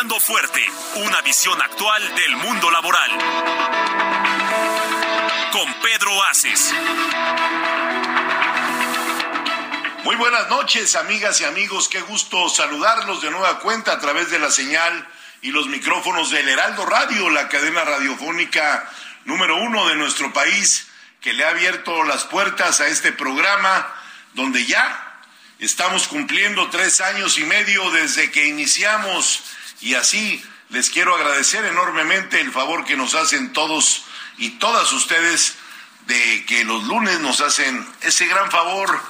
Fuerte, una visión actual del mundo laboral. Con Pedro Aces. Muy buenas noches, amigas y amigos. Qué gusto saludarlos de nueva cuenta a través de la señal y los micrófonos del Heraldo Radio, la cadena radiofónica número uno de nuestro país, que le ha abierto las puertas a este programa, donde ya estamos cumpliendo tres años y medio desde que iniciamos y así les quiero agradecer enormemente el favor que nos hacen todos y todas ustedes de que los lunes nos hacen ese gran favor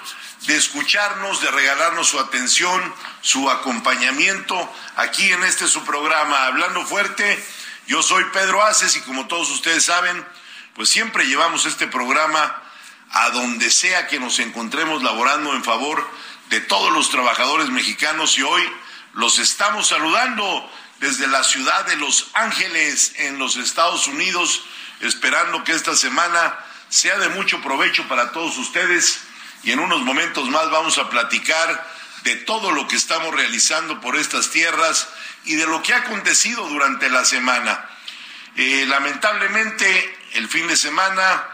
de escucharnos, de regalarnos su atención, su acompañamiento aquí en este su programa Hablando Fuerte. Yo soy Pedro Aces y como todos ustedes saben, pues siempre llevamos este programa a donde sea que nos encontremos laborando en favor de todos los trabajadores mexicanos y hoy los estamos saludando desde la ciudad de Los Ángeles en los Estados Unidos, esperando que esta semana sea de mucho provecho para todos ustedes y en unos momentos más vamos a platicar de todo lo que estamos realizando por estas tierras y de lo que ha acontecido durante la semana. Eh, lamentablemente, el fin de semana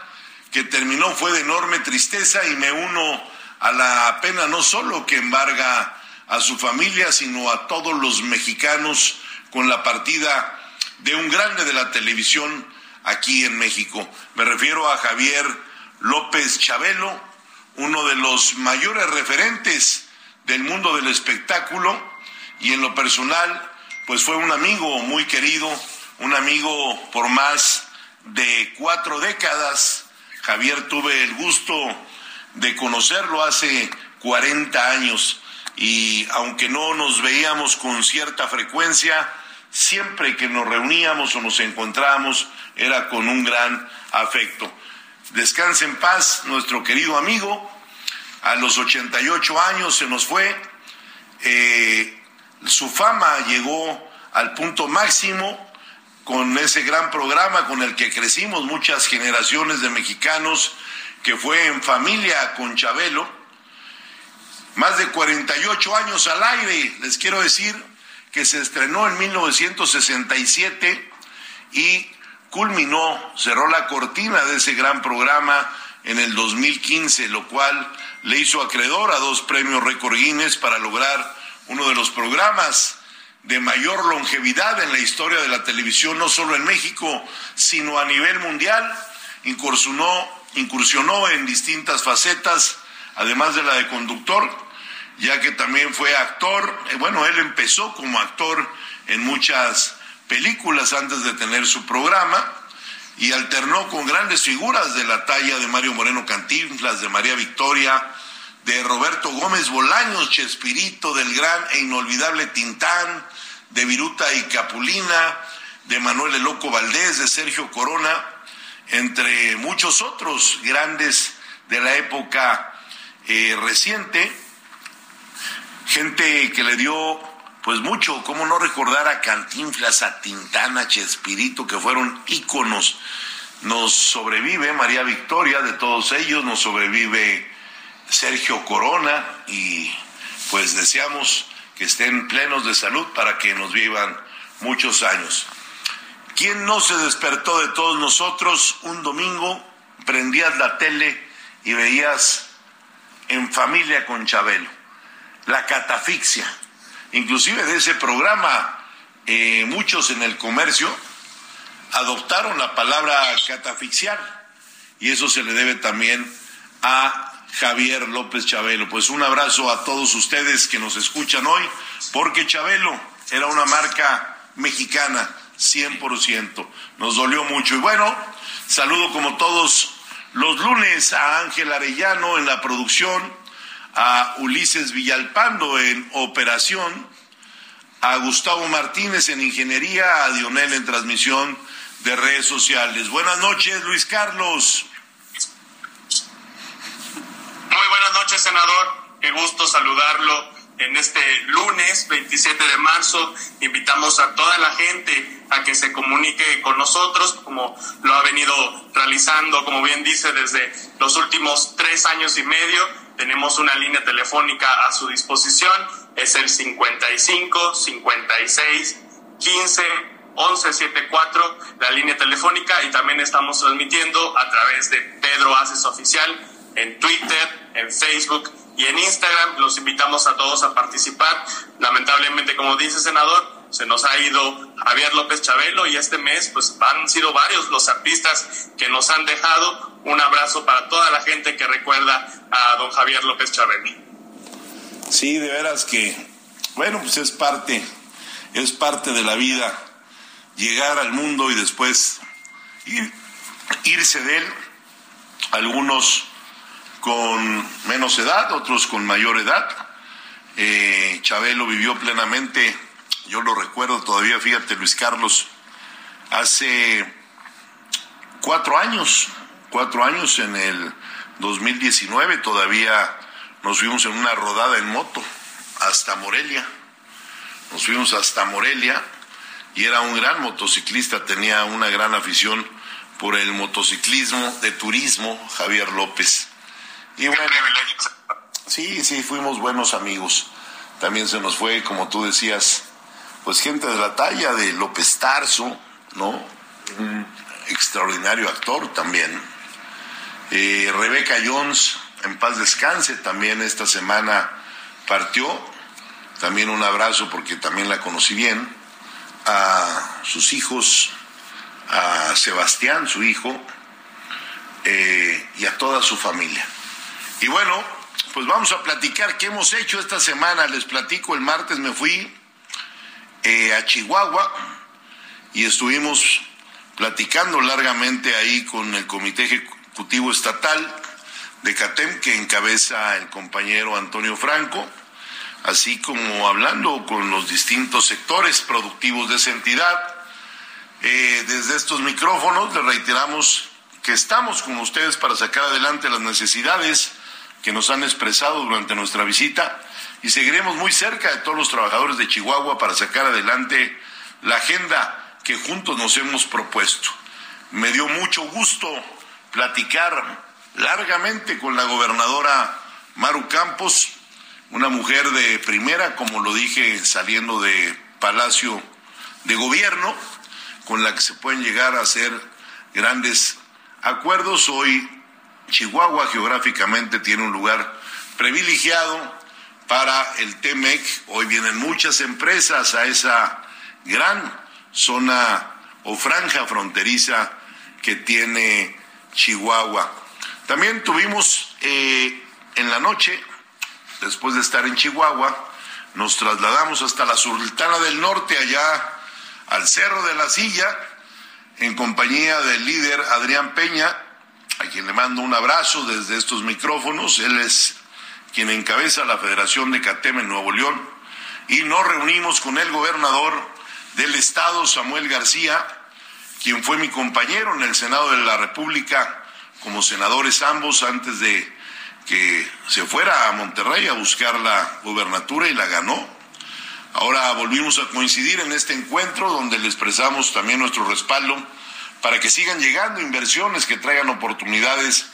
que terminó fue de enorme tristeza y me uno a la pena no solo que embarga a su familia, sino a todos los mexicanos con la partida de un grande de la televisión aquí en México. Me refiero a Javier López Chabelo, uno de los mayores referentes del mundo del espectáculo y en lo personal, pues fue un amigo muy querido, un amigo por más de cuatro décadas. Javier tuve el gusto de conocerlo hace 40 años y aunque no nos veíamos con cierta frecuencia, siempre que nos reuníamos o nos encontrábamos era con un gran afecto. Descanse en paz nuestro querido amigo. A los 88 años se nos fue. Eh, su fama llegó al punto máximo con ese gran programa con el que crecimos muchas generaciones de mexicanos, que fue en familia con Chabelo. Más de 48 años al aire, les quiero decir que se estrenó en 1967 y culminó, cerró la cortina de ese gran programa en el 2015, lo cual le hizo acreedor a dos premios Record Guinness para lograr uno de los programas de mayor longevidad en la historia de la televisión, no solo en México, sino a nivel mundial. Incursionó, incursionó en distintas facetas, además de la de conductor, ya que también fue actor. Eh, bueno, él empezó como actor en muchas películas antes de tener su programa y alternó con grandes figuras de la talla de Mario Moreno Cantinflas, de María Victoria, de Roberto Gómez Bolaños, Chespirito, del gran e inolvidable Tintán, de Viruta y Capulina, de Manuel El Loco Valdés, de Sergio Corona, entre muchos otros grandes de la época eh, reciente, gente que le dio pues mucho, cómo no recordar a Cantinflas, a Tintana, Chespirito, que fueron íconos. Nos sobrevive María Victoria de todos ellos, nos sobrevive Sergio Corona y pues deseamos que estén plenos de salud para que nos vivan muchos años. ¿Quién no se despertó de todos nosotros un domingo? Prendías la tele y veías en familia con Chabelo, la catafixia Inclusive de ese programa, eh, muchos en el comercio adoptaron la palabra catafixiar y eso se le debe también a Javier López Chabelo. Pues un abrazo a todos ustedes que nos escuchan hoy, porque Chabelo era una marca mexicana, 100%. Nos dolió mucho. Y bueno, saludo como todos los lunes a Ángel Arellano en la producción, a Ulises Villalpando en operación, a Gustavo Martínez en ingeniería, a Dionel en transmisión de redes sociales. Buenas noches, Luis Carlos. Muy buenas noches, senador. Qué gusto saludarlo en este lunes 27 de marzo. Invitamos a toda la gente a que se comunique con nosotros, como lo ha venido realizando, como bien dice, desde los últimos tres años y medio tenemos una línea telefónica a su disposición, es el 55 56 15 11 74, la línea telefónica, y también estamos transmitiendo a través de Pedro Aces Oficial en Twitter, en Facebook y en Instagram. Los invitamos a todos a participar. Lamentablemente, como dice senador, se nos ha ido Javier López Chabelo y este mes pues han sido varios los artistas que nos han dejado. Un abrazo para toda la gente que recuerda a don Javier López Chabelo. Sí, de veras que, bueno, pues es parte, es parte de la vida llegar al mundo y después irse de él. Algunos con menos edad, otros con mayor edad. Eh, Chabelo vivió plenamente yo lo recuerdo todavía, fíjate Luis Carlos, hace cuatro años, cuatro años en el 2019 todavía nos fuimos en una rodada en moto hasta Morelia. Nos fuimos hasta Morelia y era un gran motociclista, tenía una gran afición por el motociclismo de turismo, Javier López. Y bueno, sí, sí, fuimos buenos amigos. También se nos fue, como tú decías, pues gente de la talla de López Tarso, ¿no? Un extraordinario actor también. Rebeca Jones, en paz descanse, también esta semana partió. También un abrazo porque también la conocí bien. A sus hijos, a Sebastián, su hijo, eh, y a toda su familia. Y bueno, pues vamos a platicar qué hemos hecho esta semana. Les platico, el martes me fui eh, a Chihuahua y estuvimos platicando largamente ahí con el Comité Ejecutivo Estatal de CATEM que encabeza el compañero Antonio Franco, así como hablando con los distintos sectores productivos de esa entidad. Eh, desde estos micrófonos le reiteramos que estamos con ustedes para sacar adelante las necesidades que nos han expresado durante nuestra visita y seguiremos muy cerca de todos los trabajadores de Chihuahua para sacar adelante la agenda que juntos nos hemos propuesto. Me dio mucho gusto platicar largamente con la gobernadora Maru Campos, una mujer de primera, como lo dije saliendo de Palacio de Gobierno, con la que se pueden llegar a hacer grandes acuerdos. Hoy Chihuahua geográficamente tiene un lugar privilegiado para el TEMEC. Hoy vienen muchas empresas a esa gran zona o franja fronteriza que tiene Chihuahua. También tuvimos eh, en la noche, después de estar en Chihuahua, nos trasladamos hasta la Sultana del Norte, allá al Cerro de la Silla, en compañía del líder Adrián Peña, a quien le mando un abrazo desde estos micrófonos. Él es quien encabeza la Federación de CATEM en Nuevo León, y nos reunimos con el gobernador del estado, Samuel García, quien fue mi compañero en el Senado de la República, como senadores ambos, antes de que se fuera a Monterrey a buscar la gubernatura y la ganó. Ahora volvimos a coincidir en este encuentro donde le expresamos también nuestro respaldo para que sigan llegando inversiones que traigan oportunidades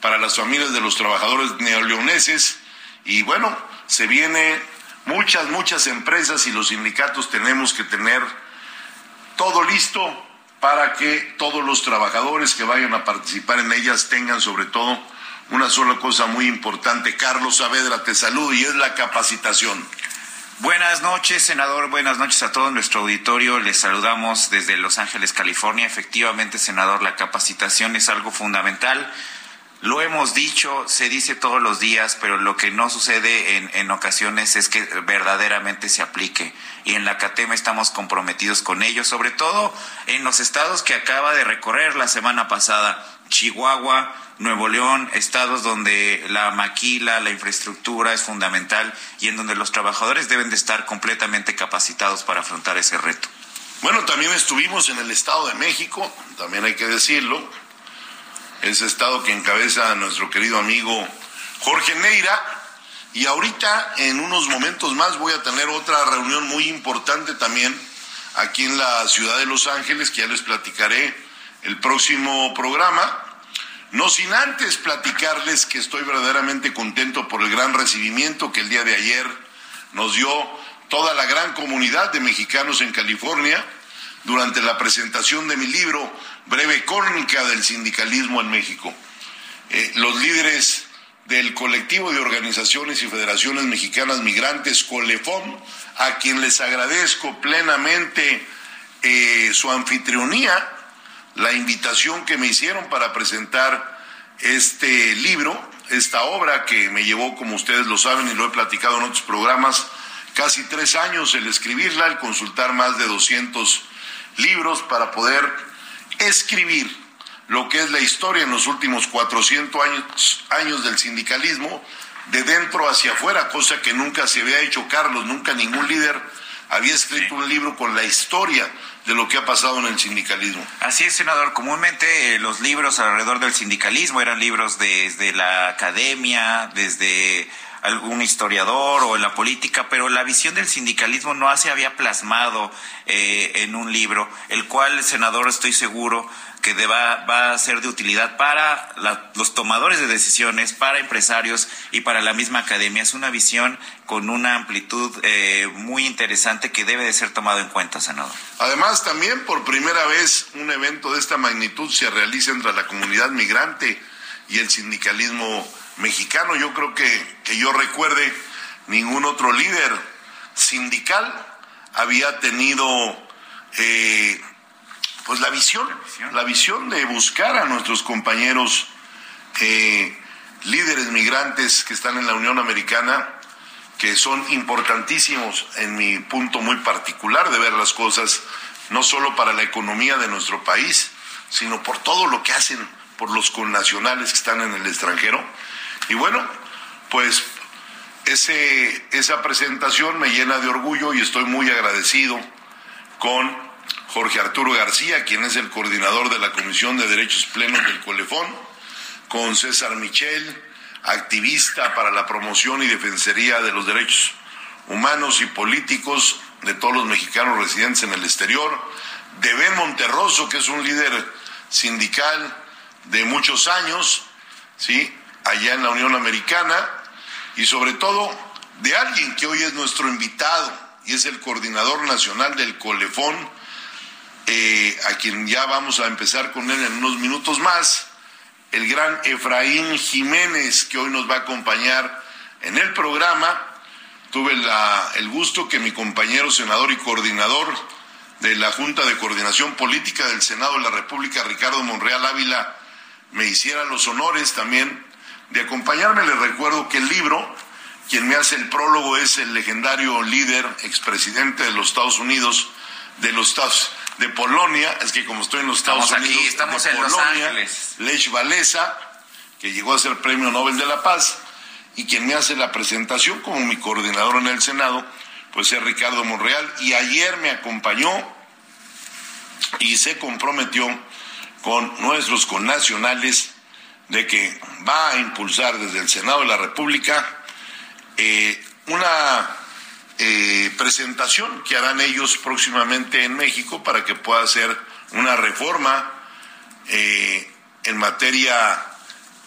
para las familias de los trabajadores neoleoneses y bueno, se viene muchas, muchas empresas y los sindicatos tenemos que tener todo listo para que todos los trabajadores que vayan a participar en ellas tengan sobre todo una sola cosa muy importante. Carlos Saavedra, te saludo y es la capacitación. Buenas noches, senador. Buenas noches a todo nuestro auditorio. Les saludamos desde Los Ángeles, California. Efectivamente, senador, la capacitación es algo fundamental lo hemos dicho, se dice todos los días, pero lo que no sucede en, en ocasiones es que verdaderamente se aplique. Y en la CATEM estamos comprometidos con ello, sobre todo en los estados que acaba de recorrer la semana pasada. Chihuahua, Nuevo León, estados donde la maquila, la infraestructura es fundamental y en donde los trabajadores deben de estar completamente capacitados para afrontar ese reto. Bueno, también estuvimos en el Estado de México, también hay que decirlo, ese estado que encabeza nuestro querido amigo Jorge Neira, y ahorita en unos momentos más voy a tener otra reunión muy importante también aquí en la ciudad de Los Ángeles, que ya les platicaré el próximo programa. No sin antes platicarles que estoy verdaderamente contento por el gran recibimiento que el día de ayer nos dio toda la gran comunidad de mexicanos en California durante la presentación de mi libro Breve Crónica del Sindicalismo en México. Eh, los líderes del colectivo de organizaciones y federaciones mexicanas migrantes, Colefom, a quien les agradezco plenamente eh, su anfitrionía, la invitación que me hicieron para presentar este libro, esta obra que me llevó, como ustedes lo saben y lo he platicado en otros programas, casi tres años el escribirla, el consultar más de 200 libros para poder escribir lo que es la historia en los últimos 400 años, años del sindicalismo, de dentro hacia afuera, cosa que nunca se había hecho Carlos, nunca ningún líder había escrito un libro con la historia de lo que ha pasado en el sindicalismo. Así es, senador. Comúnmente eh, los libros alrededor del sindicalismo eran libros desde la academia, desde algún historiador o en la política, pero la visión del sindicalismo no se había plasmado eh, en un libro, el cual, senador, estoy seguro que va a ser de utilidad para los tomadores de decisiones, para empresarios y para la misma academia. Es una visión con una amplitud eh, muy interesante que debe de ser tomado en cuenta, senador. Además, también por primera vez un evento de esta magnitud se realiza entre la comunidad migrante y el sindicalismo mexicano. Yo creo que, que yo recuerde, ningún otro líder sindical había tenido eh, pues la visión, la visión, de buscar a nuestros compañeros eh, líderes migrantes que están en la Unión Americana, que son importantísimos en mi punto muy particular de ver las cosas, no solo para la economía de nuestro país, sino por todo lo que hacen por los connacionales que están en el extranjero. Y bueno, pues ese, esa presentación me llena de orgullo y estoy muy agradecido con Jorge Arturo García, quien es el coordinador de la Comisión de Derechos Plenos del Colefón, con César Michel, activista para la promoción y defensería de los derechos humanos y políticos de todos los mexicanos residentes en el exterior, de Ben Monterroso, que es un líder sindical de muchos años, ¿sí? Allá en la Unión Americana, y sobre todo de alguien que hoy es nuestro invitado y es el coordinador nacional del Colefón, eh, a quien ya vamos a empezar con él en unos minutos más, el gran Efraín Jiménez, que hoy nos va a acompañar en el programa. Tuve el gusto que mi compañero senador y coordinador de la Junta de Coordinación Política del Senado de la República, Ricardo Monreal Ávila, me hiciera los honores también de acompañarme. Les recuerdo que el libro, quien me hace el prólogo es el legendario líder, expresidente de los Estados Unidos, de los Estados de Polonia, es que como estoy en los Estados Unidos, estamos en Los Ángeles. Lech Walesa, que llegó a ser Premio Nobel de la Paz, y quien me hace la presentación como mi coordinador en el Senado, pues es Ricardo Monreal, y ayer me acompañó y se comprometió con nuestros connacionales de que va a impulsar desde el Senado de la República eh, una eh, presentación que harán ellos próximamente en México para que pueda hacer una reforma eh, en materia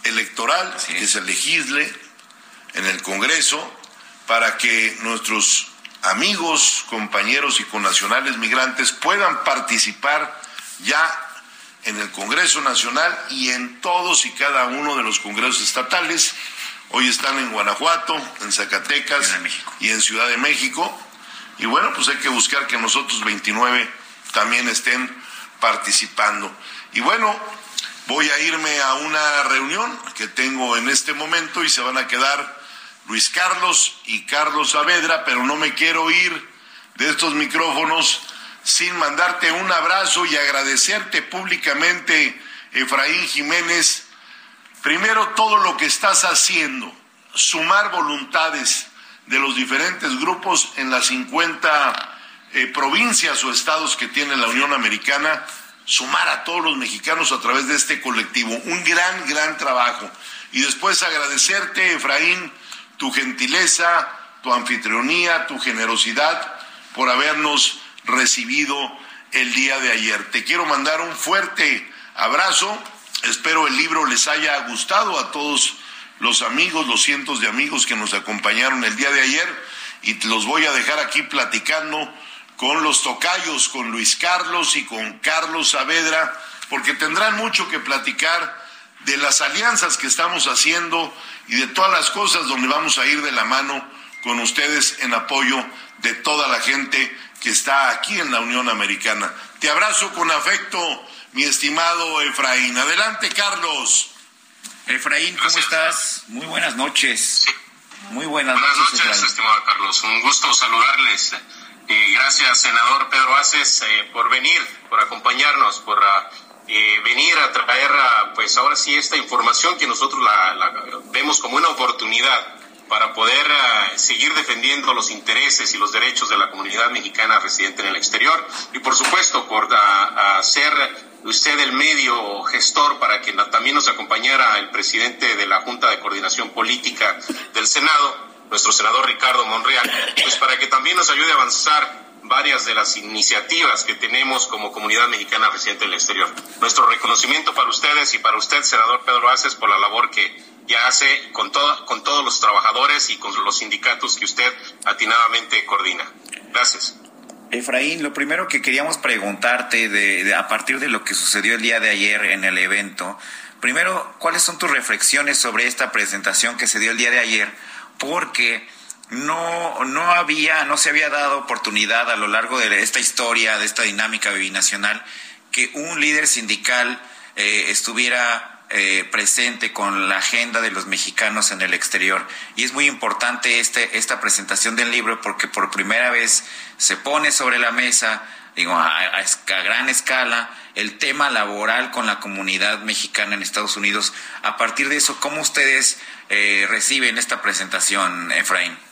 electoral, que se legisle en el Congreso, para que nuestros amigos, compañeros y connacionales migrantes puedan participar ya en el Congreso Nacional y en todos y cada uno de los congresos estatales Hoy están en Guanajuato, en Zacatecas y en Ciudad de México. Y bueno, pues hay que buscar que nosotros 29 también estén participando. Y bueno, voy a irme a una reunión que tengo en este momento y se van a quedar Luis Carlos y Carlos Saavedra, pero no me quiero ir de estos micrófonos sin mandarte un abrazo y agradecerte públicamente Efraín Jiménez, primero todo lo que estás haciendo, sumar voluntades de los diferentes grupos en las 50 eh, provincias o estados que tiene la Unión Americana, sumar a todos los mexicanos a través de este colectivo. Un gran, gran trabajo. Y después agradecerte, Efraín, tu gentileza, tu anfitrionía, tu generosidad por habernos recibido el día de ayer. Te quiero mandar un fuerte abrazo. Espero el libro les haya gustado a todos los amigos, los cientos de amigos que nos acompañaron el día de ayer y los voy a dejar aquí platicando con los tocayos, con Luis Carlos y con Carlos Saavedra, porque tendrán mucho que platicar de las alianzas que estamos haciendo y de todas las cosas donde vamos a ir de la mano con ustedes en apoyo de toda la gente que está aquí en la Unión Americana. Te abrazo con afecto, mi estimado Efraín. Adelante, Carlos. Efraín, ¿cómo estás? Muy buenas noches. Muy buenas, noches, noches estimado Carlos. Un gusto saludarles. Y gracias, senador Pedro Aces, eh, por venir, por acompañarnos, por ah, eh, venir a traer, ah, pues ahora sí, esta información que nosotros la, vemos como una oportunidad para poder ah, seguir defendiendo los intereses y los derechos de la comunidad mexicana residente en el exterior y por supuesto por hacer usted el medio gestor para que también nos acompañara el presidente de la Junta de Coordinación Política del Senado, nuestro senador Ricardo Monreal, pues para que también nos ayude a avanzar varias de las iniciativas que tenemos como comunidad mexicana residente en el exterior. Nuestro reconocimiento para ustedes y para usted, senador Pedro Aces, por la labor que ya hace con, con todos los trabajadores y con los sindicatos que usted atinadamente coordina. Gracias. Efraín, lo primero que queríamos preguntarte de, a partir de lo que sucedió el día de ayer en el evento, primero, ¿cuáles son tus reflexiones sobre esta presentación que se dio el día de ayer? Porque no, no había, no se había dado oportunidad a lo largo de esta historia, de esta dinámica binacional, que un líder sindical eh, estuviera eh, presente con la agenda de los mexicanos en el exterior. Y es muy importante este, esta presentación del libro porque por primera vez se pone sobre la mesa, digo, a, gran escala, el tema laboral con la comunidad mexicana en Estados Unidos. A partir de eso, ¿cómo ustedes eh, reciben esta presentación, Efraín?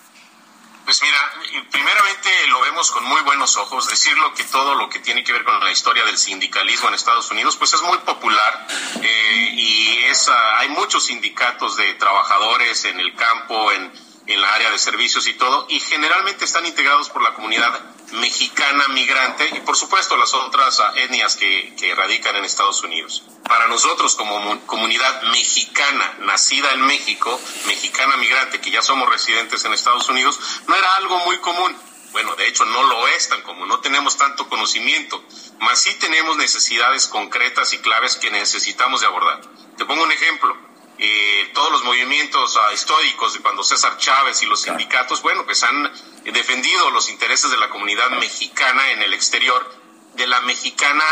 Pues mira, primeramente lo vemos con muy buenos ojos. Decirlo que todo lo que tiene que ver con la historia del sindicalismo en Estados Unidos, pues es muy popular eh, y es, ah, hay muchos sindicatos de trabajadores en el campo, en, en la área de servicios y todo, y generalmente están integrados por la comunidad mexicana migrante y por supuesto las otras ah, etnias que, que radican en Estados Unidos. Para nosotros como comunidad mexicana nacida en México, mexicana migrante que ya somos residentes en Estados Unidos, no era algo muy común. Bueno, de hecho no lo es tan común, no tenemos tanto conocimiento, mas sí tenemos necesidades concretas y claves que necesitamos de abordar. Te pongo un ejemplo eh, todos los movimientos uh, históricos de cuando César Chávez y los sindicatos, bueno, pues han defendido los intereses de la comunidad mexicana en el exterior, de la mexicana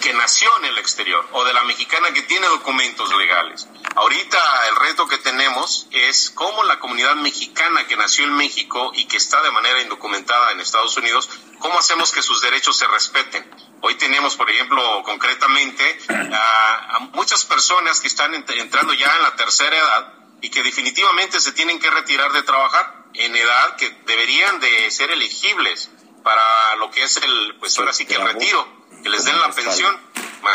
que nació en el exterior o de la mexicana que tiene documentos legales. Ahorita el reto que tenemos es cómo la comunidad mexicana que nació en México y que está de manera indocumentada en Estados Unidos, cómo hacemos que sus derechos se respeten. Hoy tenemos, por ejemplo, concretamente a, muchas personas que están entrando ya en la tercera edad y que definitivamente se tienen que retirar de trabajar en edad que deberían de ser elegibles para lo que es el, pues ahora sí que el retiro que les den la pensión.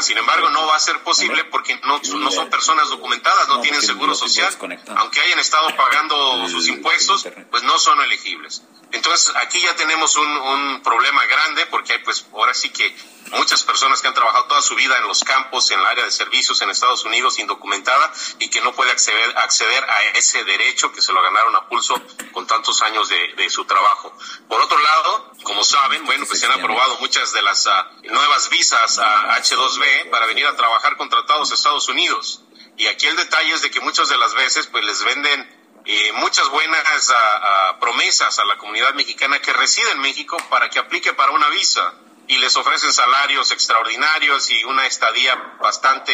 Sin embargo, no va a ser posible porque no, no son personas documentadas, no tienen seguro social. Aunque hayan estado pagando sus impuestos, pues no son elegibles. Entonces, aquí ya tenemos un, un problema grande porque hay, pues, ahora sí que muchas personas que han trabajado toda su vida en los campos, en el área de servicios en Estados Unidos indocumentada y que no puede acceder, acceder a ese derecho que se lo ganaron a pulso con tantos años de, de su trabajo. Por otro lado, como saben, bueno, pues se han aprobado muchas de las uh, nuevas visas a H2B para venir a trabajar contratados a Estados Unidos. Y aquí el detalle es de que muchas de las veces pues les venden eh, muchas buenas uh, uh, promesas a la comunidad mexicana que reside en México para que aplique para una visa. Y les ofrecen salarios extraordinarios y una estadía bastante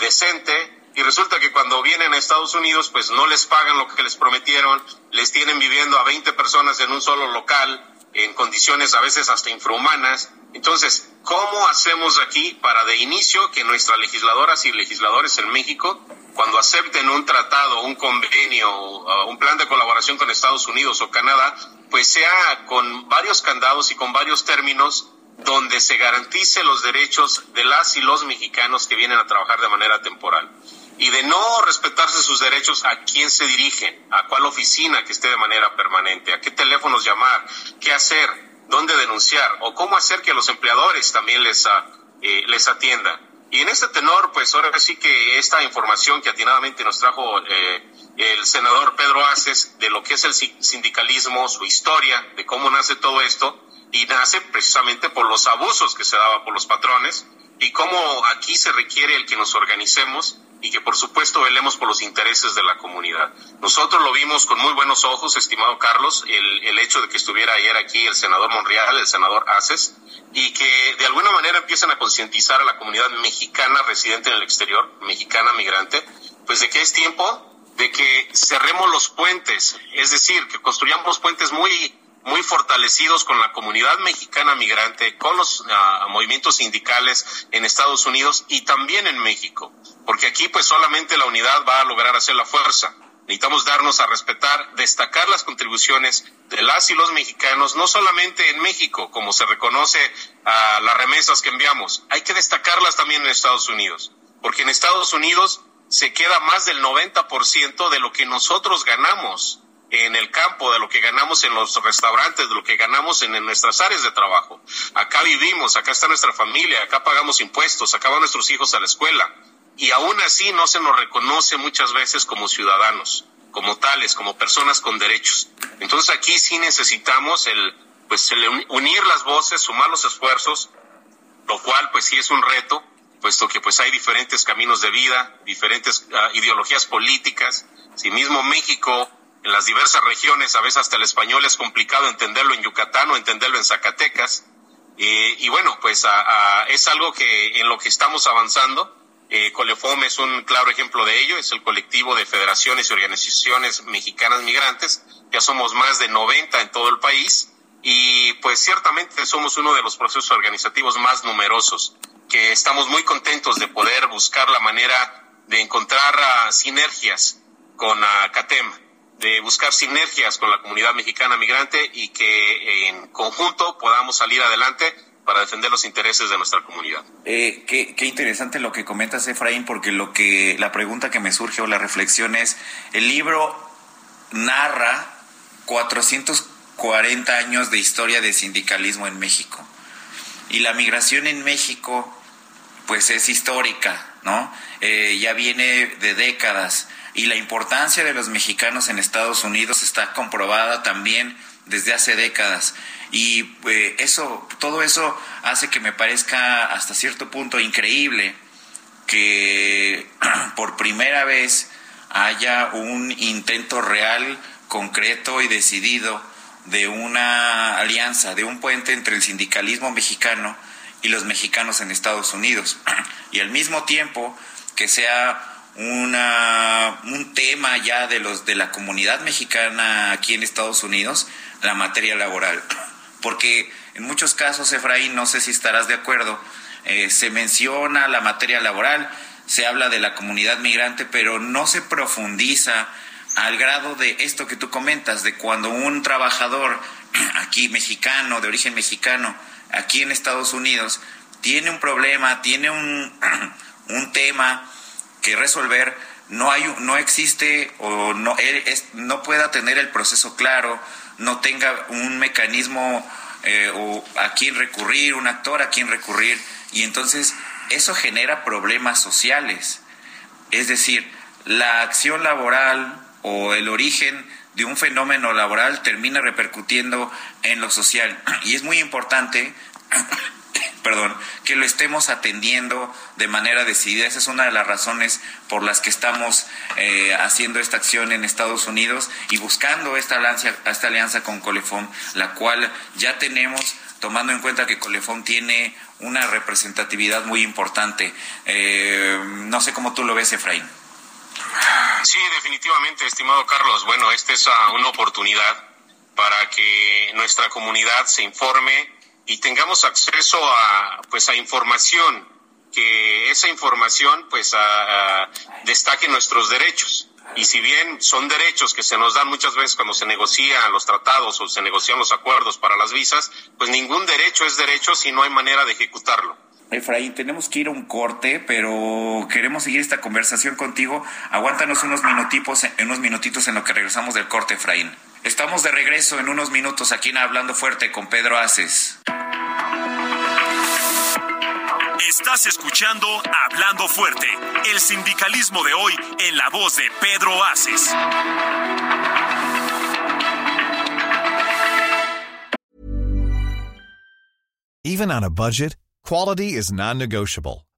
decente. Y resulta que cuando vienen a Estados Unidos pues no les pagan lo que les prometieron, les tienen viviendo a 20 personas en un solo local en condiciones a veces hasta infrahumanas Entonces, ¿cómo hacemos aquí para de inicio que nuestras legisladoras y legisladores en México, cuando acepten un tratado, un convenio, uh, un plan de colaboración con Estados Unidos o Canadá, pues sea con varios candados y con varios términos donde se garantice los derechos de las y los mexicanos que vienen a trabajar de manera temporal? y de no respetarse sus derechos, ¿a quién se dirigen? ¿A cuál oficina que esté de manera permanente? ¿A qué teléfonos llamar? ¿Qué hacer? ¿Dónde denunciar? ¿O cómo hacer que los empleadores también les, ah, eh, les atiendan? Y en este tenor, pues ahora sí que esta información que atinadamente nos trajo eh, el senador Pedro Aces de lo que es el sindicalismo, su historia, de cómo nace todo esto, y nace precisamente por los abusos que se daba por los patrones, y cómo aquí se requiere el que nos organicemos y que por supuesto velemos por los intereses de la comunidad. Nosotros lo vimos con muy buenos ojos, estimado Carlos, el, el hecho de que estuviera ayer aquí el senador Monreal, el senador Aces, y que de alguna manera empiezan a concientizar a la comunidad mexicana residente en el exterior, mexicana migrante, pues de que es tiempo de que cerremos los puentes, es decir, que construyamos puentes muy muy fortalecidos con la comunidad mexicana migrante, con los uh, movimientos sindicales en Estados Unidos y también en México, porque aquí pues solamente la unidad va a lograr hacer la fuerza. Necesitamos darnos a respetar, destacar las contribuciones de las y los mexicanos, no solamente en México, como se reconoce a las remesas que enviamos, hay que destacarlas también en Estados Unidos, porque en Estados Unidos se queda más del 90% de lo que nosotros ganamos en el campo, de lo que ganamos en los restaurantes, de lo que ganamos en, nuestras áreas de trabajo. Acá vivimos, acá está nuestra familia, acá pagamos impuestos, acá van nuestros hijos a la escuela. Y aún así no se nos reconoce muchas veces como ciudadanos, como tales, como personas con derechos. Entonces aquí sí necesitamos el, pues, unir las voces, sumar los esfuerzos, lo cual pues sí es un reto, puesto que pues hay diferentes caminos de vida, diferentes ah, ideologías políticas. Si mismo México en las diversas regiones, a veces hasta el español es complicado entenderlo en Yucatán o entenderlo en Zacatecas. y bueno, pues es algo que en lo que estamos avanzando. Eh, es un claro ejemplo de ello, es el colectivo de federaciones y organizaciones mexicanas migrantes, ya somos más de 90 en todo el país y pues ciertamente somos uno de los procesos organizativos más numerosos, que estamos muy contentos de poder buscar la manera de encontrar uh, sinergias con uh, CATEM de buscar sinergias con la comunidad mexicana migrante y que en conjunto podamos salir adelante para defender los intereses de nuestra comunidad. Eh, qué, qué, interesante lo que comentas, Efraín, porque lo que la pregunta que me surge o la reflexión es, el libro narra 440 años de historia de sindicalismo en México. Y la migración en México, pues es histórica, ¿no? Eh, ya viene de décadas y la importancia de los mexicanos en Estados Unidos está comprobada también desde hace décadas y eh, eso todo eso hace que me parezca hasta cierto punto increíble que por primera vez haya un intento real, concreto y decidido de una alianza, de un puente entre el sindicalismo mexicano y los mexicanos en Estados Unidos. Y al mismo tiempo que sea una, un tema ya de, los, de la comunidad mexicana aquí en Estados Unidos, la materia laboral. Porque en muchos casos, Efraín, no sé si estarás de acuerdo, eh, se menciona la materia laboral, se habla de la comunidad migrante, pero no se profundiza al grado de esto que tú comentas, de cuando un trabajador aquí mexicano, de origen mexicano, aquí en Estados Unidos, tiene un problema, tiene un, un tema, que resolver, no, hay, no existe o no, es, no pueda tener el proceso claro, no tenga un mecanismo eh, o a quién recurrir, un actor a quién recurrir, y entonces eso genera problemas sociales. Es decir, la acción laboral o el origen de un fenómeno laboral termina repercutiendo en lo social. Y es muy importante perdón, que lo estemos atendiendo de manera decidida. Esa es una de las razones por las que estamos eh, haciendo esta acción en Estados Unidos y buscando esta alianza, esta alianza con Colefón, la cual ya tenemos tomando en cuenta que Colefón tiene una representatividad muy importante. Eh, no sé cómo tú lo ves, Efraín. Sí, definitivamente, estimado Carlos. Bueno, esta es una oportunidad para que nuestra comunidad se informe, y tengamos acceso a, pues, a información, que esa información, pues, destaque nuestros derechos. Y si bien son derechos que se nos dan muchas veces cuando se negocian los tratados o se negocian los acuerdos para las visas, pues ningún derecho es derecho si no hay manera de ejecutarlo. Efraín, tenemos que ir a un corte, pero queremos seguir esta conversación contigo. Aguántanos unos minutitos, unos minutitos en lo que regresamos del corte, Efraín. Estamos de regreso en unos minutos aquí en Hablando Fuerte con Pedro Aces. Estás escuchando Hablando Fuerte, el sindicalismo de hoy en la voz de Pedro Aces. Even on a budget, quality is non-negotiable.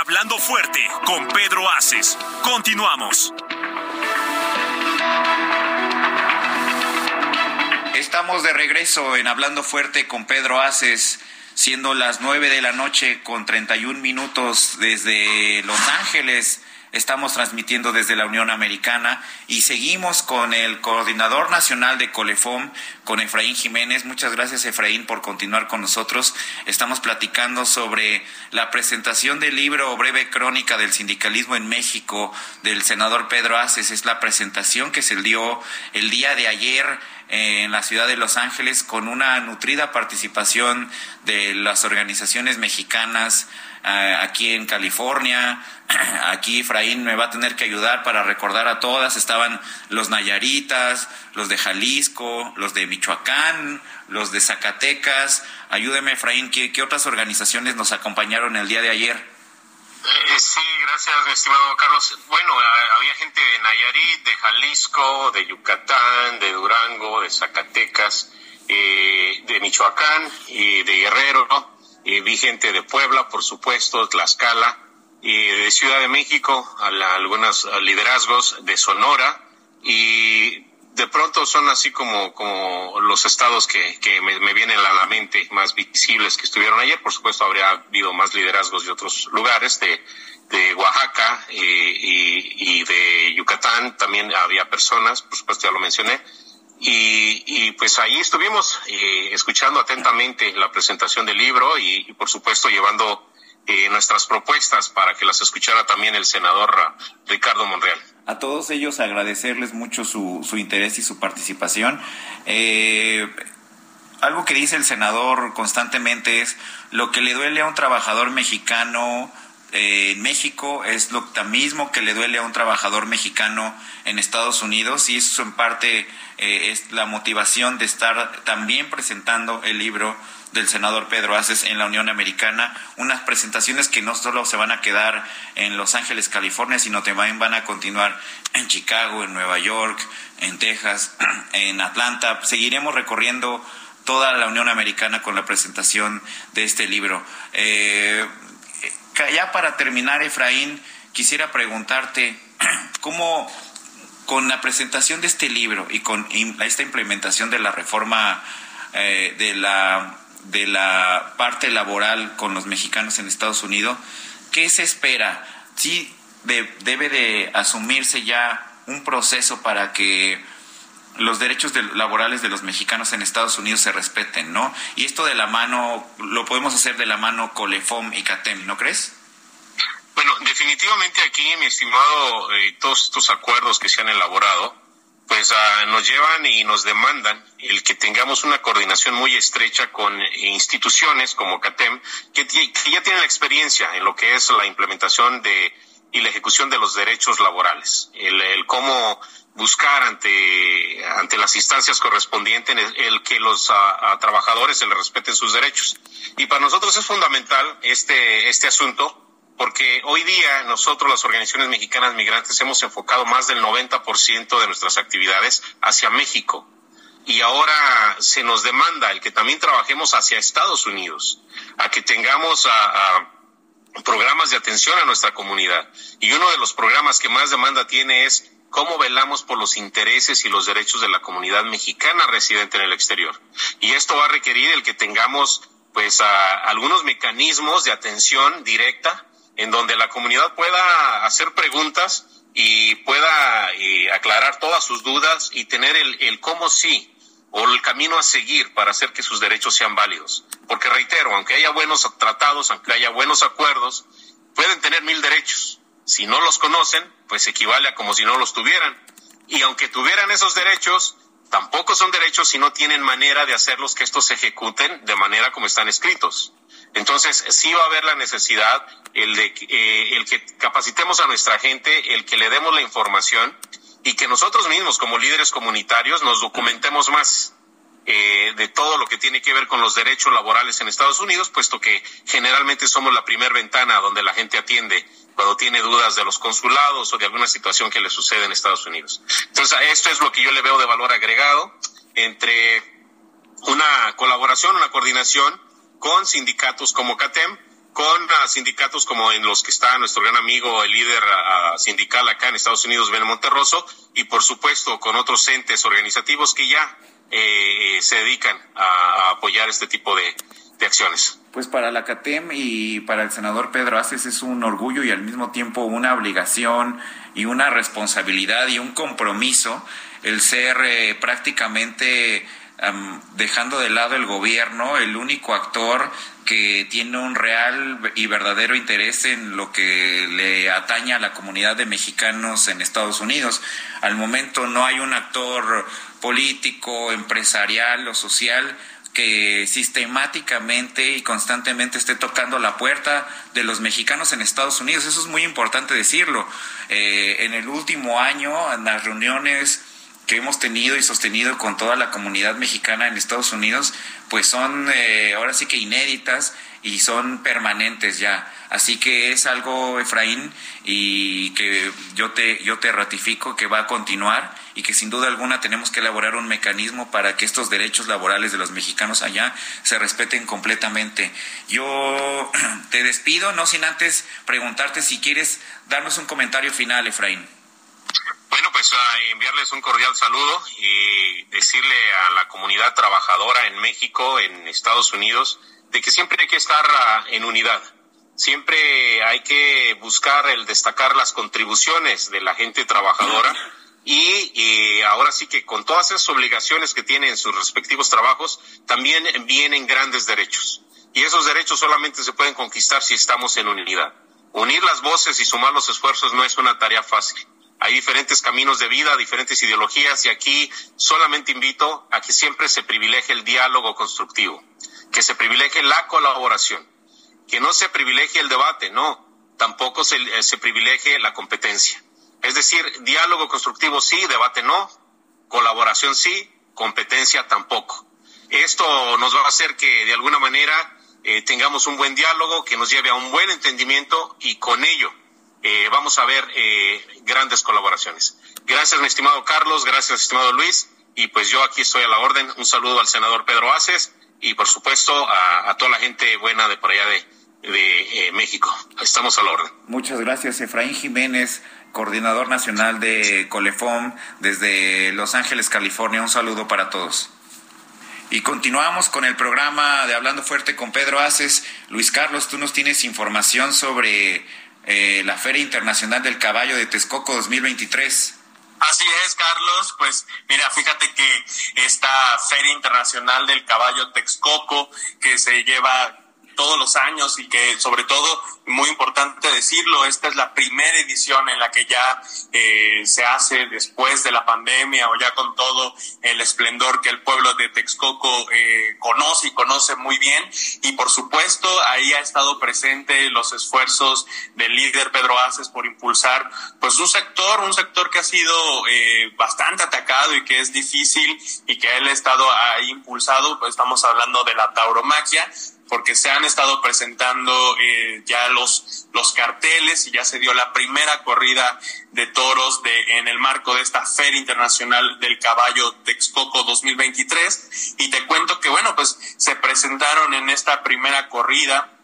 Hablando Fuerte con Pedro Aces. Continuamos. Estamos de regreso en Hablando Fuerte con Pedro Aces, siendo las 9 de la noche con 31 minutos desde Los Ángeles. Estamos transmitiendo desde la Unión Americana y seguimos con el coordinador nacional de Colefom, con Efraín Jiménez. Muchas gracias, Efraín, por continuar con nosotros. Estamos platicando sobre la presentación del libro Breve Crónica del Sindicalismo en México del senador Pedro Aces. Es la presentación que se dio el día de ayer en la ciudad de Los Ángeles con una nutrida participación de las organizaciones mexicanas eh, aquí en California. Aquí Efraín me va a tener que ayudar para recordar a todas. Estaban los Nayaritas, los de Jalisco, los de Michoacán, los de Zacatecas. Ayúdeme, Efraín, ¿qué, qué otras organizaciones nos acompañaron el día de ayer? Eh, sí, gracias, mi estimado Carlos. Bueno, había gente de Nayarit, de Jalisco, de Yucatán, de Durango, de Zacatecas, eh, de Michoacán y de Guerrero. Y vi gente de Puebla, por supuesto, Tlaxcala, y de Ciudad de México, algunos liderazgos de Sonora y de pronto son así como, como los estados que, que me, vienen a la mente más visibles que estuvieron ayer. Por supuesto, habría habido más liderazgos de otros lugares, de, de Oaxaca eh, y, y, de Yucatán también había personas, por supuesto ya lo mencioné. Y, y pues ahí estuvimos eh, escuchando atentamente la presentación del libro y, y por supuesto llevando eh, nuestras propuestas para que las escuchara también el senador Ricardo Monreal a todos ellos agradecerles mucho su, su interés y su participación. Eh, algo que dice el senador constantemente es lo que le duele a un trabajador mexicano en México es lo mismo que le duele a un trabajador mexicano en Estados Unidos y eso en parte eh, es la motivación de estar también presentando el libro del senador Pedro Aces en la Unión Americana, unas presentaciones que no solo se van a quedar en Los Ángeles, California, sino también van a continuar en Chicago, en Nueva York, en Texas, en Atlanta. Seguiremos recorriendo toda la Unión Americana con la presentación de este libro. Eh, ya para terminar, Efraín, quisiera preguntarte cómo con la presentación de este libro y con esta implementación de la reforma eh, de la de la parte laboral con los mexicanos en Estados Unidos, ¿qué se espera? Sí debe de asumirse ya un proceso para que los derechos laborales de los mexicanos en Estados Unidos se respeten, ¿no? Y esto de la mano, lo podemos hacer de la mano Colefom y CATEM, ¿no crees? Bueno, definitivamente aquí, mi estimado, eh, todos estos acuerdos que se han elaborado, pues ah, nos llevan y nos demandan el que tengamos una coordinación muy estrecha con instituciones como CATEM, que, ya tienen la experiencia en lo que es la implementación de y la ejecución de los derechos laborales, el, cómo buscar ante, ante las instancias correspondientes el, que los ah, trabajadores se les respeten sus derechos. Y para nosotros es fundamental este, este asunto porque hoy día nosotros, las organizaciones mexicanas migrantes, hemos enfocado más del 90% de nuestras actividades hacia México. y ahora se nos demanda el que también trabajemos hacia Estados Unidos, a que tengamos a, programas de atención a nuestra comunidad. Y uno de los programas que más demanda tiene es cómo velamos por los intereses y los derechos de la comunidad mexicana residente en el exterior. Y esto va a requerir el que tengamos pues algunos mecanismos de atención directa en donde la comunidad pueda hacer preguntas y pueda eh, aclarar todas sus dudas y tener el, el cómo sí o el camino a seguir para hacer que sus derechos sean válidos. Porque reitero, aunque haya buenos tratados, aunque haya buenos acuerdos, pueden tener mil derechos. Si no los conocen, pues equivale a como si no los tuvieran. Y aunque tuvieran esos derechos, tampoco son derechos si no tienen manera de hacerlos que estos se ejecuten de manera como están escritos. Entonces, sí va a haber la necesidad el de eh, el que capacitemos a nuestra gente, el que le demos la información y que nosotros mismos como líderes comunitarios nos documentemos más eh, de todo lo que tiene que ver con los derechos laborales en Estados Unidos, puesto que generalmente somos la primera ventana donde la gente atiende cuando tiene dudas de los consulados o de alguna situación que le sucede en Estados Unidos. Entonces, esto es lo que yo le veo de valor agregado entre una colaboración, una coordinación con sindicatos como CATEM, con sindicatos como en los que está nuestro gran amigo, el líder sindical acá en Estados Unidos, Ben Monterroso, y por supuesto con otros entes organizativos que ya eh, se dedican a, apoyar este tipo de, acciones. Pues para la CATEM y para el senador Pedro Aces es un orgullo y al mismo tiempo una obligación y una responsabilidad y un compromiso el ser eh, prácticamente dejando de lado el gobierno, el único actor que tiene un real y verdadero interés en lo que le atañe a la comunidad de mexicanos en Estados Unidos. Al momento no hay un actor político, empresarial o social que sistemáticamente y constantemente esté tocando la puerta de los mexicanos en Estados Unidos. Eso es muy importante decirlo. Eh, en el último año, en las reuniones que hemos tenido y sostenido con toda la comunidad mexicana en Estados Unidos, pues son eh, ahora sí que inéditas y son permanentes ya. Así que es algo, Efraín, y que yo te, yo te ratifico que va a continuar y que sin duda alguna tenemos que elaborar un mecanismo para que estos derechos laborales de los mexicanos allá se respeten completamente. Yo te despido, no sin antes preguntarte si quieres darnos un comentario final, Efraín. Bueno, pues enviarles un cordial saludo y decirle a la comunidad trabajadora en México, en Estados Unidos, de que siempre hay que estar ah, en unidad. Siempre hay que buscar el destacar las contribuciones de la gente trabajadora y, ahora sí que con todas esas obligaciones que tienen en sus respectivos trabajos, también vienen grandes derechos. Y esos derechos solamente se pueden conquistar si estamos en unidad. Unir las voces y sumar los esfuerzos no es una tarea fácil hay diferentes caminos de vida, diferentes ideologías y aquí solamente invito a que siempre se privilegie el diálogo constructivo, que se privilegie la colaboración, que no se privilegie el debate, no, tampoco se, eh, se privilegie la competencia. Es decir, diálogo constructivo sí, debate no, colaboración sí, competencia tampoco. Esto nos va a hacer que de alguna manera eh, tengamos un buen diálogo que nos lleve a un buen entendimiento y con ello eh, vamos a ver eh, grandes colaboraciones. Gracias, mi estimado Carlos, gracias, estimado Luis, y pues yo aquí estoy a la orden. Un saludo al senador Pedro Aces y, por supuesto, a, toda la gente buena de por allá de, de eh, México. Estamos a la orden. Muchas gracias, Efraín Jiménez coordinador nacional de Colefom desde Los Ángeles, California. Un saludo para todos. Y continuamos con el programa de Hablando Fuerte con Pedro Aces. Luis Carlos, tú nos tienes información sobre eh, la Feria Internacional del Caballo de Texcoco 2023. Así es, Carlos. Pues mira, fíjate que esta Feria Internacional del Caballo Texcoco que se lleva todos los años y que sobre todo, muy importante decirlo, esta es la primera edición en la que ya eh, se hace después de la pandemia o ya con todo el esplendor que el pueblo de Texcoco eh, conoce y conoce muy bien. Y por supuesto, ahí ha estado presente los esfuerzos del líder Pedro Aces por impulsar pues un sector, un sector que ha sido eh, bastante atacado y que es difícil y que él ha estado ahí impulsado, pues estamos hablando de la tauromaquia, porque se han estado presentando eh, ya los, los carteles y ya se dio la primera corrida de toros de, en el marco de esta Feria Internacional del Caballo Texcoco 2023. Y te cuento que, bueno, pues se presentaron en esta primera corrida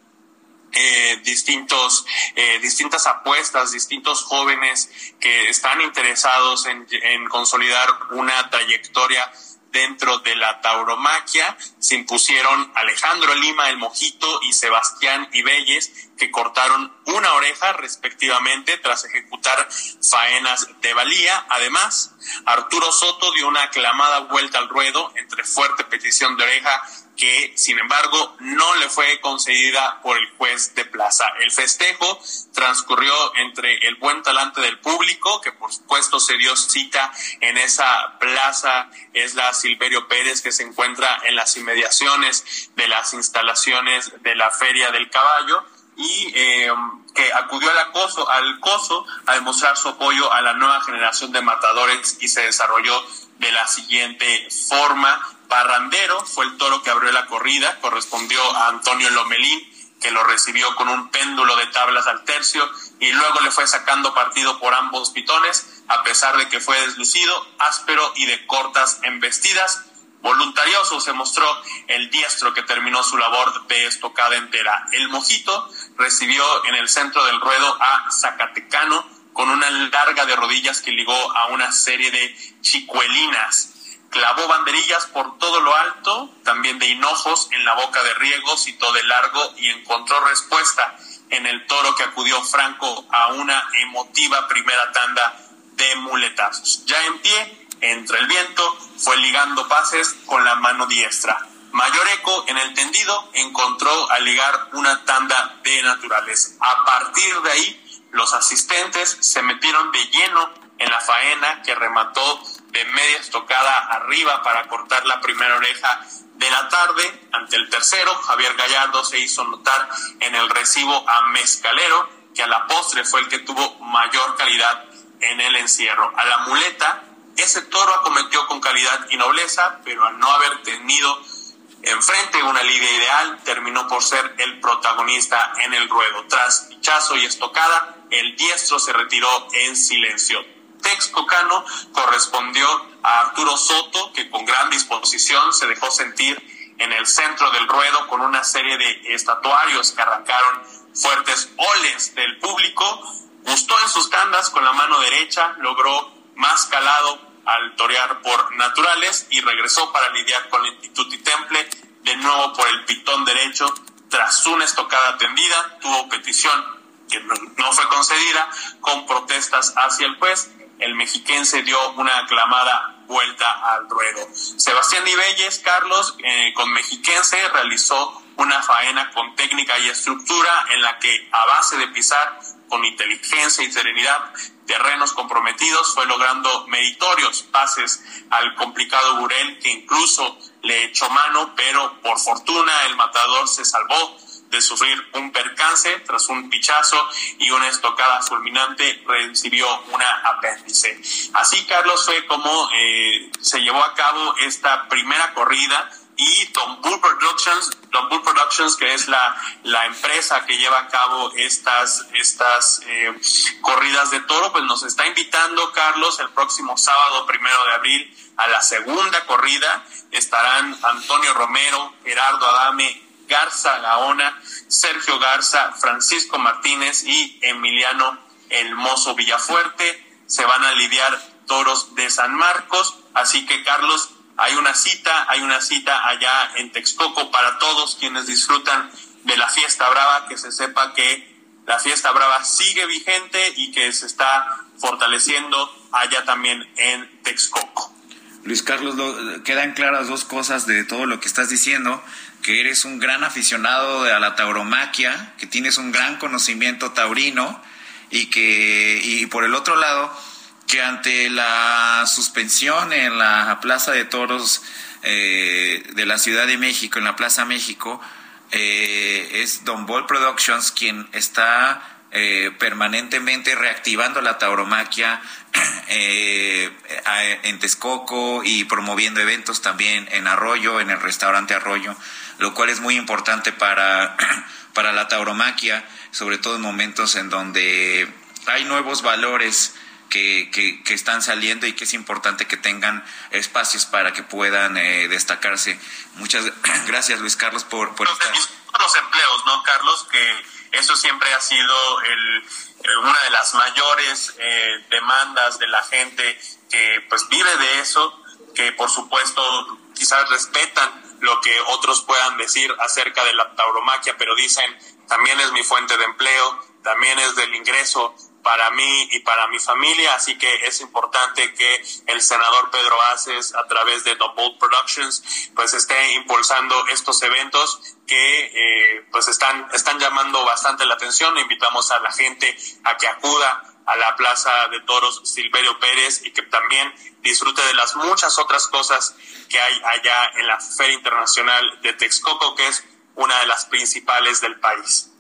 eh, distintos, eh, distintas apuestas, distintos jóvenes que están interesados en, en consolidar una trayectoria dentro de la tauromaquia. Se impusieron Alejandro Lima el Mojito y Sebastián Ibelles, que cortaron una oreja respectivamente tras ejecutar faenas de valía. Además, Arturo Soto dio una aclamada vuelta al ruedo entre fuerte petición de oreja que sin embargo no le fue concedida por el juez de plaza. El festejo transcurrió entre el buen talante del público, que por supuesto se dio cita en esa plaza, es la Silverio Pérez, que se encuentra en las inmediaciones de las instalaciones de la Feria del Caballo, y eh, que acudió al acoso, al coso a demostrar su apoyo a la nueva generación de matadores y se desarrolló de la siguiente forma. Parrandero fue el toro que abrió la corrida, correspondió a Antonio Lomelín, que lo recibió con un péndulo de tablas al tercio y luego le fue sacando partido por ambos pitones, a pesar de que fue deslucido, áspero y de cortas embestidas. Voluntarioso se mostró el diestro que terminó su labor de estocada entera. El mojito recibió en el centro del ruedo a Zacatecano con una larga de rodillas que ligó a una serie de chicuelinas clavó banderillas por todo lo alto, también de hinojos en la boca de Riego, citó de largo y encontró respuesta en el toro que acudió Franco a una emotiva primera tanda de muletazos. Ya en pie, entre el viento, fue ligando pases con la mano diestra. Mayor eco en el tendido encontró a ligar una tanda de naturales. A partir de ahí, los asistentes se metieron de lleno en la faena que remató de media estocada arriba para cortar la primera oreja de la tarde. Ante el tercero, Javier Gallardo se hizo notar en el recibo a Mezcalero, que a la postre fue el que tuvo mayor calidad en el encierro. A la muleta, ese toro acometió con calidad y nobleza, pero al no haber tenido enfrente una lidia ideal, terminó por ser el protagonista en el ruedo. Tras pichazo y estocada, el diestro se retiró en silencio texcocano correspondió a Arturo Soto, que con gran disposición se dejó sentir en el centro del ruedo con una serie de estatuarios que arrancaron fuertes oles del público. Gustó en sus tandas con la mano derecha, logró más calado al torear por naturales y regresó para lidiar con lentitud y temple, de nuevo por el pitón derecho. Tras una estocada tendida, tuvo petición no fue concedida, con protestas hacia el juez el mexiquense dio una aclamada vuelta al ruedo. Sebastián Ibelles, Carlos, eh, con mexiquense, realizó una faena con técnica y estructura en la que a base de pisar con inteligencia y serenidad terrenos comprometidos fue logrando meritorios pases al complicado Burel que incluso le echó mano, pero por fortuna el matador se salvó de sufrir un percance tras un pichazo y una estocada fulminante recibió una apéndice. Así, Carlos, fue como eh, se llevó a cabo esta primera corrida y Don Bull Productions, Don Bull Productions, que es la, la empresa que lleva a cabo estas, estas eh, corridas de toro, pues nos está invitando, Carlos, el próximo sábado primero de abril a la segunda corrida. Estarán Antonio Romero, Gerardo Adame, Garza Gaona, Sergio Garza, Francisco Martínez y Emiliano El Mozo Villafuerte. Se van a lidiar toros de San Marcos. Así que, Carlos, hay una cita, hay una cita allá en Texcoco para todos quienes disfrutan de la fiesta brava, que se sepa que la fiesta brava sigue vigente y que se está fortaleciendo allá también en Texcoco. Luis Carlos, quedan claras dos cosas de todo lo que estás diciendo que eres un gran aficionado a la tauromaquia, que tienes un gran conocimiento taurino y que, y por el otro lado, que ante la suspensión en la Plaza de Toros eh, de la Ciudad de México, en la Plaza México, eh, es Don Ball Productions quien está eh, permanentemente reactivando la tauromaquia, en Texcoco y promoviendo eventos también en Arroyo, en el restaurante Arroyo, lo cual es muy importante para, para la tauromaquia, sobre todo en momentos en donde hay nuevos valores que, que, están saliendo y que es importante que tengan espacios para que puedan eh, destacarse. Muchas gracias, Luis Carlos, por, por estar. Los empleos, ¿no, Carlos? Que eso siempre ha sido el, una de las mayores eh, demandas de la gente que pues vive de eso, que por supuesto quizás respetan lo que otros puedan decir acerca de la tauromaquia, pero dicen también es mi fuente de empleo, también es del ingreso para mí y para mi familia, así que es importante que el senador Pedro Aces a través de The Bold Productions pues esté impulsando estos eventos que eh, pues están están llamando bastante la atención. Invitamos a la gente a que acuda a la Plaza de Toros Silverio Pérez y que también disfrute de las muchas otras cosas que hay allá en la Feria Internacional de Texcoco, que es una de las principales del país.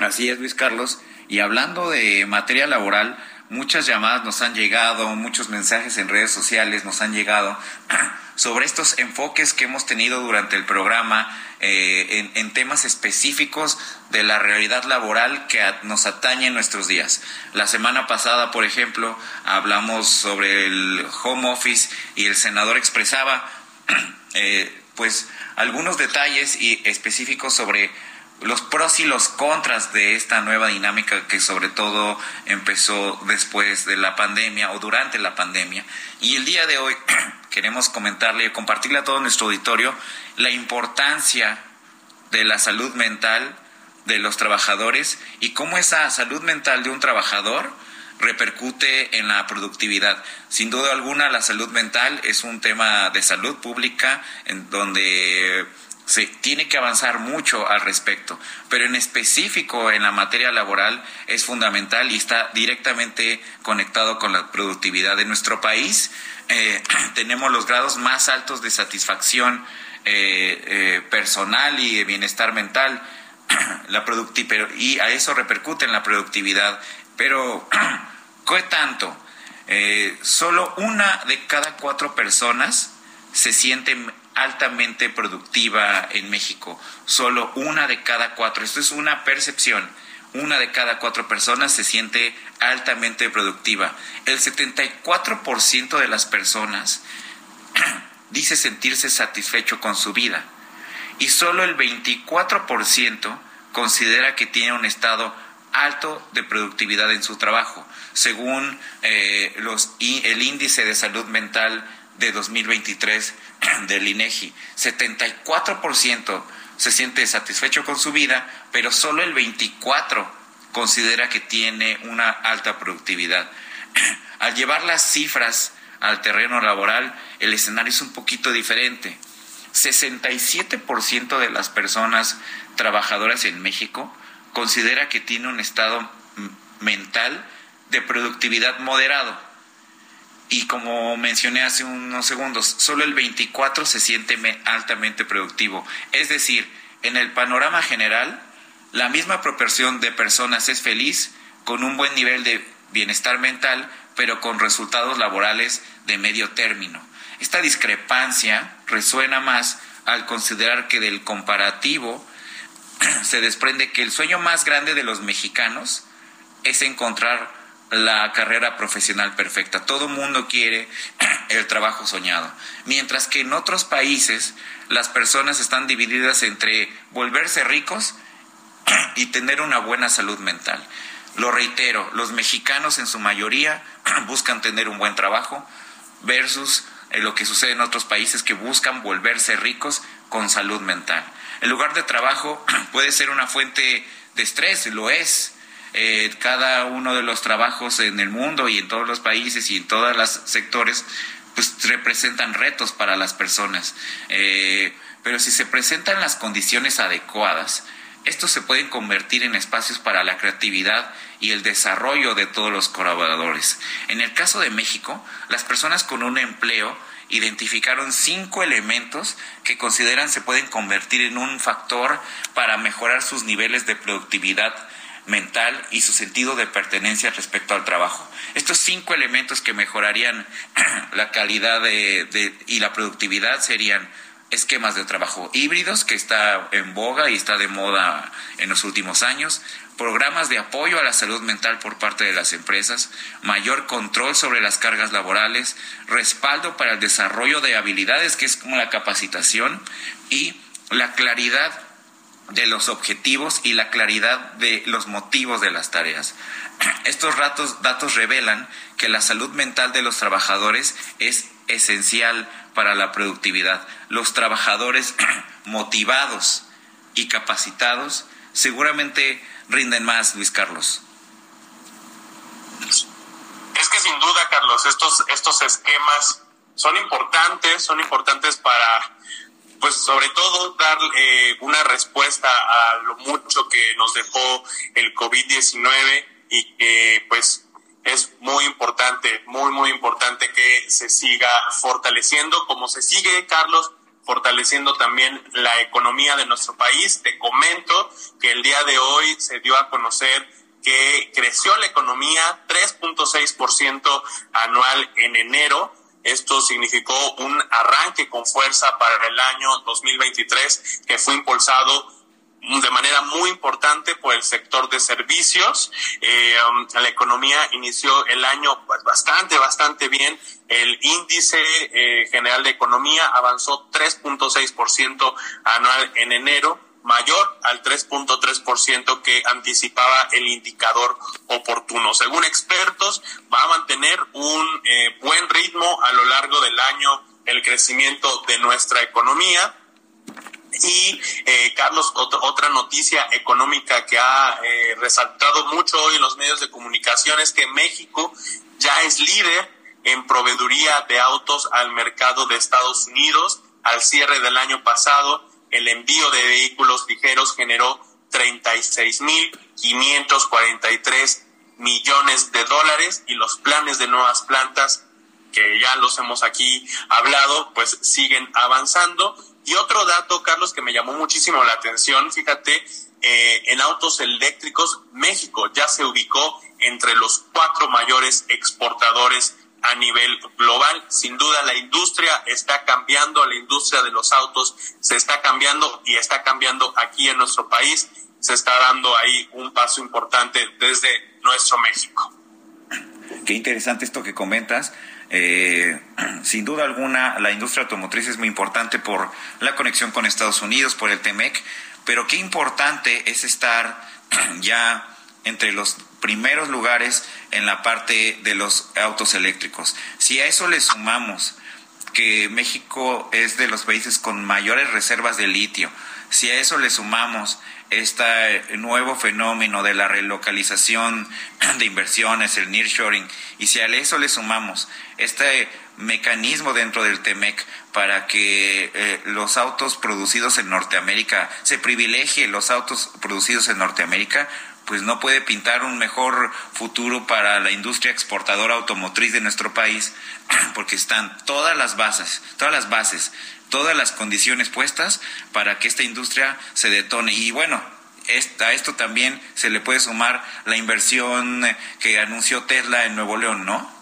Así es, Luis Carlos. Y hablando de materia laboral, muchas llamadas nos han llegado, muchos mensajes en redes sociales nos han llegado sobre estos enfoques que hemos tenido durante el programa eh, en, temas específicos de la realidad laboral que nos atañe en nuestros días. La semana pasada, por ejemplo, hablamos sobre el home office y el senador expresaba eh, pues algunos detalles y específicos sobre los pros y los contras de esta nueva dinámica que sobre todo empezó después de la pandemia o durante la pandemia. Y el día de hoy queremos comentarle compartirle a todo nuestro auditorio la importancia de la salud mental de los trabajadores y cómo esa salud mental de un trabajador repercute en la productividad. Sin duda alguna, la salud mental es un tema de salud pública en donde se tiene que avanzar mucho al respecto, pero en específico en la materia laboral es fundamental y está directamente conectado con la productividad de nuestro país. Eh, tenemos los grados más altos de satisfacción eh, eh, personal y de bienestar mental, la y a eso repercute en la productividad. Pero, ¿qué tanto? solo una de cada cuatro personas se siente altamente productiva en México. Solo una de cada cuatro, esto es una percepción, una de cada cuatro personas se siente altamente productiva. El 74% de las personas dice sentirse satisfecho con su vida y solo el 24% considera que tiene un estado alto de productividad en su trabajo, según eh, los, el índice de salud mental de 2023 del INEGI. 74% se siente satisfecho con su vida, pero solo el 24% considera que tiene una alta productividad. Al llevar las cifras al terreno laboral, el escenario es un poquito diferente. 67% de las personas trabajadoras en México considera que tiene un estado mental de productividad moderado y como mencioné hace unos segundos, solo el 24 se siente altamente productivo. Es decir, en el panorama general, la misma proporción de personas es feliz con un buen nivel de bienestar mental, pero con resultados laborales de medio término. Esta discrepancia resuena más al considerar que del comparativo se desprende que el sueño más grande de los mexicanos es encontrar la carrera profesional perfecta. Todo mundo quiere el trabajo soñado. Mientras que en otros países las personas están divididas entre volverse ricos y tener una buena salud mental. Lo reitero, los mexicanos en su mayoría buscan tener un buen trabajo versus eh, lo que sucede en otros países que buscan volverse ricos con salud mental. El lugar de trabajo puede ser una fuente de estrés, lo es, eh, cada uno de los trabajos en el mundo y en todos los países y en todos los sectores, pues representan retos para las personas. Eh, pero si se presentan las condiciones adecuadas, estos se pueden convertir en espacios para la creatividad y el desarrollo de todos los colaboradores. En el caso de México, las personas con un empleo identificaron cinco elementos que consideran se pueden convertir en un factor para mejorar sus niveles de productividad mental y su sentido de pertenencia respecto al trabajo. Estos cinco elementos que mejorarían la calidad de, y la productividad serían esquemas de trabajo híbridos, que está en boga y está de moda en los últimos años, programas de apoyo a la salud mental por parte de las empresas, mayor control sobre las cargas laborales, respaldo para el desarrollo de habilidades, que es como la capacitación, y la claridad de los objetivos y la claridad de los motivos de las tareas. Estos datos, datos revelan que la salud mental de los trabajadores es esencial para la productividad. Los trabajadores motivados y capacitados seguramente rinden más, Luis Carlos. Es que sin duda, Carlos, estos, estos esquemas son importantes, son importantes para, pues sobre todo, dar eh, una respuesta a lo mucho que nos dejó el COVID-19 y que pues es muy importante, muy, muy importante que se siga fortaleciendo, como se sigue, Carlos, fortaleciendo también la economía de nuestro país. Te comento que el día de hoy se dio a conocer que creció la economía 3.6% anual en enero. Esto significó un arranque con fuerza para el año 2023 que fue impulsado de manera muy importante por el sector de servicios. Eh, um, la economía inició el año pues, bastante, bastante bien. El índice eh, general de economía avanzó 3.6% anual en enero mayor al 3.3% que anticipaba el indicador oportuno. Según expertos, va a mantener un eh, buen ritmo a lo largo del año el crecimiento de nuestra economía y eh, Carlos, otra noticia económica que ha eh, resaltado mucho hoy en los medios de comunicación es que México ya es líder en proveeduría de autos al mercado de Estados Unidos. Al cierre del año pasado, el envío de vehículos ligeros generó 36.543 millones de dólares y los planes de nuevas plantas que ya los hemos aquí hablado, pues siguen avanzando. Y otro dato, Carlos, que me llamó muchísimo la atención, fíjate, eh, en autos eléctricos, México ya se ubicó entre los cuatro mayores exportadores a nivel global. Sin duda la industria está cambiando, la industria de los autos se está cambiando y está cambiando aquí en nuestro país. Se está dando ahí un paso importante desde nuestro México. Qué interesante esto que comentas. Eh, sin duda alguna, la industria automotriz es muy importante por la conexión con Estados Unidos, por el TEMEC, pero qué importante es estar ya entre los primeros lugares en la parte de los autos eléctricos. Si a eso le sumamos que México es de los países con mayores reservas de litio, si a eso le sumamos este nuevo fenómeno de la relocalización de inversiones, el nearshoring, y si a eso le sumamos este mecanismo dentro del TEMEC para que eh, los autos producidos en Norteamérica se privilegie los autos producidos en Norteamérica, pues no puede pintar un mejor futuro para la industria exportadora automotriz de nuestro país, porque están todas las bases, todas las bases todas las condiciones puestas para que esta industria se detone. Y bueno, a esto también se le puede sumar la inversión que anunció Tesla en Nuevo León, ¿no?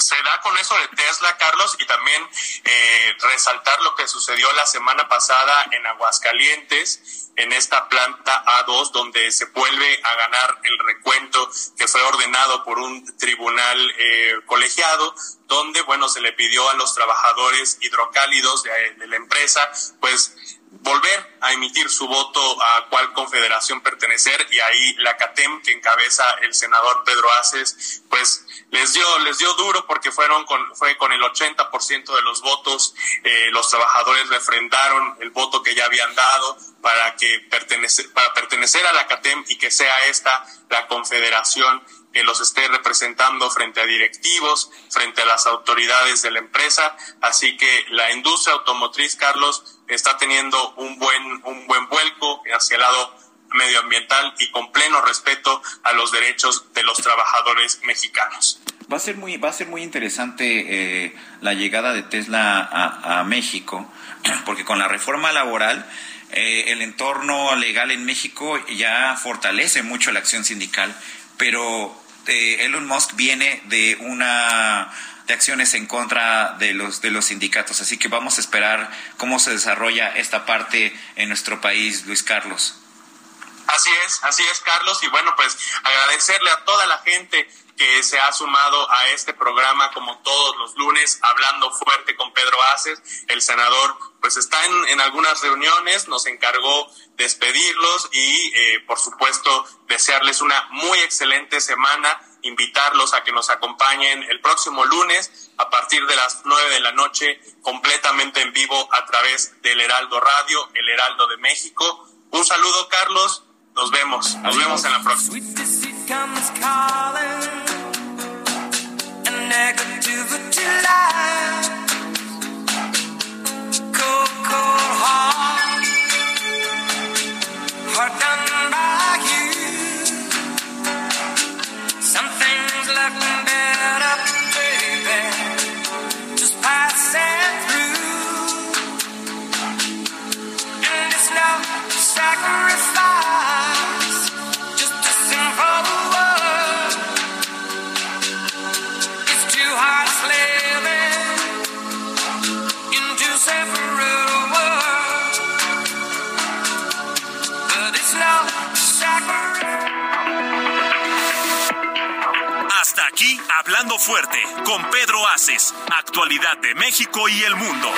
Se da con eso de Tesla, Carlos, y también eh, resaltar lo que sucedió la semana pasada en Aguascalientes, en esta planta A2, donde se vuelve a ganar el recuento que fue ordenado por un tribunal eh, colegiado, donde, bueno, se le pidió a los trabajadores hidrocálidos de, de la empresa, pues volver a emitir su voto a cuál confederación pertenecer y ahí la CATEM que encabeza el senador Pedro Aces pues les dio les dio duro porque fueron con fue con el 80% de los votos eh, los trabajadores refrendaron el voto que ya habían dado para que pertenecer para pertenecer a la CATEM y que sea esta la confederación que los esté representando frente a directivos, frente a las autoridades de la empresa. Así que la industria automotriz, Carlos, está teniendo un buen, un buen vuelco hacia el lado medioambiental y con pleno respeto a los derechos de los trabajadores mexicanos. Va a ser muy, va a ser muy interesante eh, la llegada de Tesla a, México, porque con la reforma laboral eh, el entorno legal en México ya fortalece mucho la acción sindical, pero eh, Elon Musk viene de una de acciones en contra de los de los sindicatos, así que vamos a esperar cómo se desarrolla esta parte en nuestro país, Luis Carlos. Así es, así es, Carlos, y bueno, pues agradecerle a toda la gente que se ha sumado a este programa como todos los lunes, hablando fuerte con Pedro Aces. El senador pues está en, algunas reuniones, nos encargó despedirlos y eh, por supuesto desearles una muy excelente semana, invitarlos a que nos acompañen el próximo lunes a partir de las nueve de la noche completamente en vivo a través del Heraldo Radio, el Heraldo de México. Un saludo Carlos, nos vemos, nos vemos en la próxima. Negativity lies. Cold, cold heart, done by you. Some things look better, baby, just passing through. And it's sacrifice. Fuerte, con Pedro Aces, actualidad de México y el mundo.